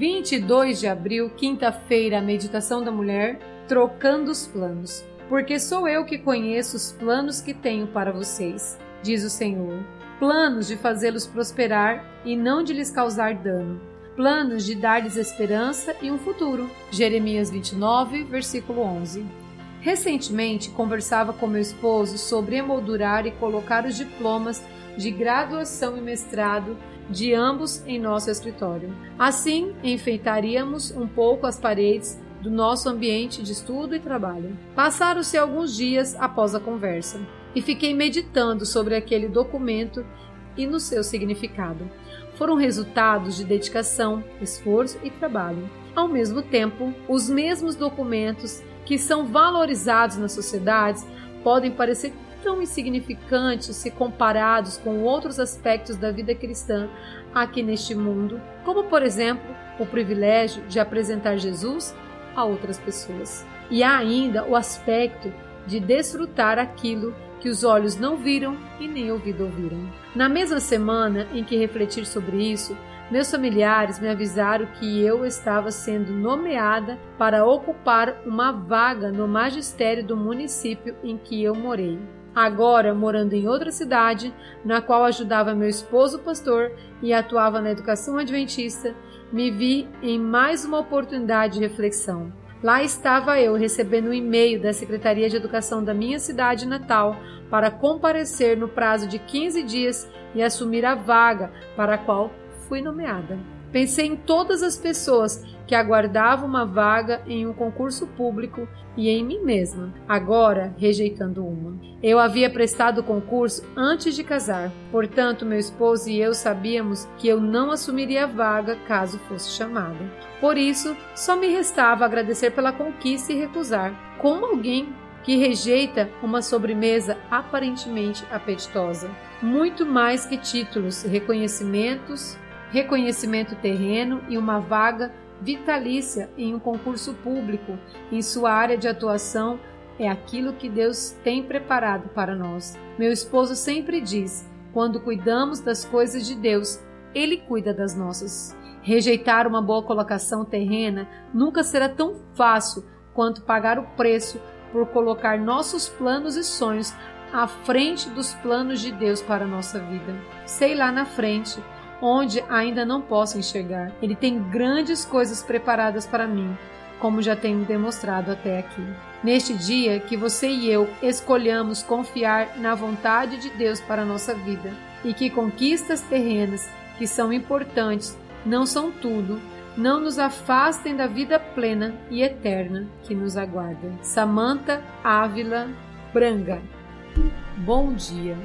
22 de abril, quinta-feira, meditação da mulher, trocando os planos. Porque sou eu que conheço os planos que tenho para vocês, diz o Senhor. Planos de fazê-los prosperar e não de lhes causar dano. Planos de dar-lhes esperança e um futuro. Jeremias 29, versículo 11. Recentemente conversava com meu esposo sobre emoldurar e colocar os diplomas de graduação e mestrado de ambos em nosso escritório. Assim, enfeitaríamos um pouco as paredes do nosso ambiente de estudo e trabalho. Passaram-se alguns dias após a conversa e fiquei meditando sobre aquele documento e no seu significado. Foram resultados de dedicação, esforço e trabalho. Ao mesmo tempo, os mesmos documentos que são valorizados nas sociedades podem parecer tão insignificantes se comparados com outros aspectos da vida cristã aqui neste mundo, como por exemplo o privilégio de apresentar Jesus a outras pessoas. E há ainda o aspecto de desfrutar aquilo que os olhos não viram e nem ouvido ouviram. Na mesma semana em que refletir sobre isso, meus familiares me avisaram que eu estava sendo nomeada para ocupar uma vaga no magistério do município em que eu morei. Agora, morando em outra cidade, na qual ajudava meu esposo pastor e atuava na educação adventista, me vi em mais uma oportunidade de reflexão. Lá estava eu recebendo um e-mail da Secretaria de Educação da minha cidade natal para comparecer no prazo de 15 dias e assumir a vaga para a qual fui nomeada. Pensei em todas as pessoas que aguardavam uma vaga em um concurso público e em mim mesma, agora rejeitando uma. Eu havia prestado o concurso antes de casar, portanto, meu esposo e eu sabíamos que eu não assumiria a vaga caso fosse chamada. Por isso, só me restava agradecer pela conquista e recusar. Como alguém que rejeita uma sobremesa aparentemente apetitosa. Muito mais que títulos, reconhecimentos, reconhecimento terreno e uma vaga vitalícia em um concurso público em sua área de atuação é aquilo que Deus tem preparado para nós. Meu esposo sempre diz: quando cuidamos das coisas de Deus, Ele cuida das nossas. Rejeitar uma boa colocação terrena nunca será tão fácil quanto pagar o preço por colocar nossos planos e sonhos à frente dos planos de Deus para a nossa vida. Sei lá na frente onde ainda não posso enxergar. Ele tem grandes coisas preparadas para mim, como já tenho demonstrado até aqui. Neste dia que você e eu escolhamos confiar na vontade de Deus para a nossa vida e que conquistas terrenas que são importantes não são tudo, não nos afastem da vida plena e eterna que nos aguarda. Samantha Ávila Branga. Bom dia.